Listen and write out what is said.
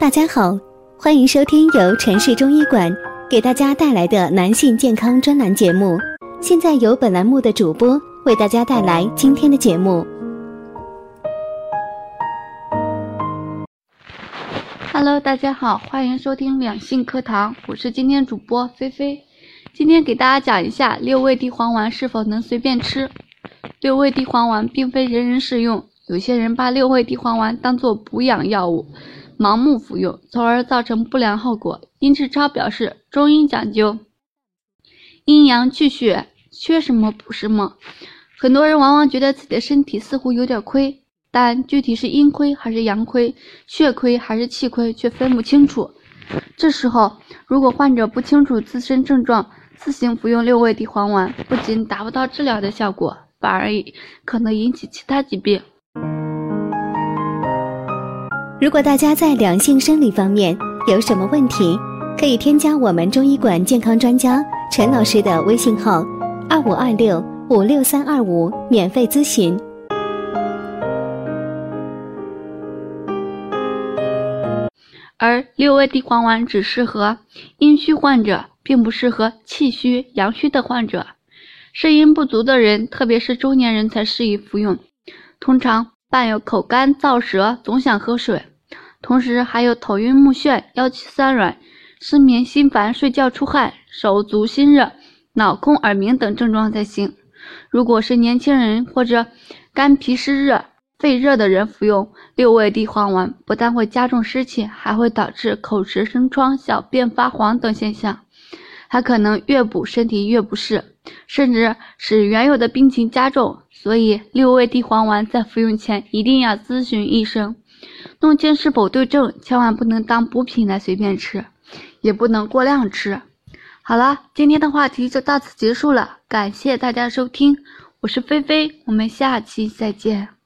大家好，欢迎收听由城市中医馆给大家带来的男性健康专栏节目。现在由本栏目的主播为大家带来今天的节目。Hello，大家好，欢迎收听两性课堂，我是今天主播菲菲。今天给大家讲一下六味地黄丸是否能随便吃。六味地黄丸并非人人适用，有些人把六味地黄丸当做补养药物，盲目服用，从而造成不良后果。丁志超表示，中医讲究阴阳去血，缺什么补什么。很多人往往觉得自己的身体似乎有点亏，但具体是阴亏还是阳亏，血亏还是气亏，却分不清楚。这时候，如果患者不清楚自身症状，自行服用六味地黄丸，不仅达不到治疗的效果。反而可能引起其他疾病。如果大家在两性生理方面有什么问题，可以添加我们中医馆健康专家陈老师的微信号：二五二六五六三二五，免费咨询。而六味地黄丸只适合阴虚患者，并不适合气虚、阳虚的患者。肾阴不足的人，特别是中年人才适宜服用。通常伴有口干燥舌、总想喝水，同时还有头晕目眩、腰膝酸软、失眠心烦、睡觉出汗、手足心热、脑空耳鸣等症状才行。如果是年轻人或者肝脾湿热、肺热的人服用六味地黄丸，不但会加重湿气，还会导致口舌生疮、小便发黄等现象。还可能越补身体越不适，甚至使原有的病情加重。所以六味地黄丸在服用前一定要咨询医生，弄清是否对症，千万不能当补品来随便吃，也不能过量吃。好了，今天的话题就到此结束了，感谢大家收听，我是菲菲，我们下期再见。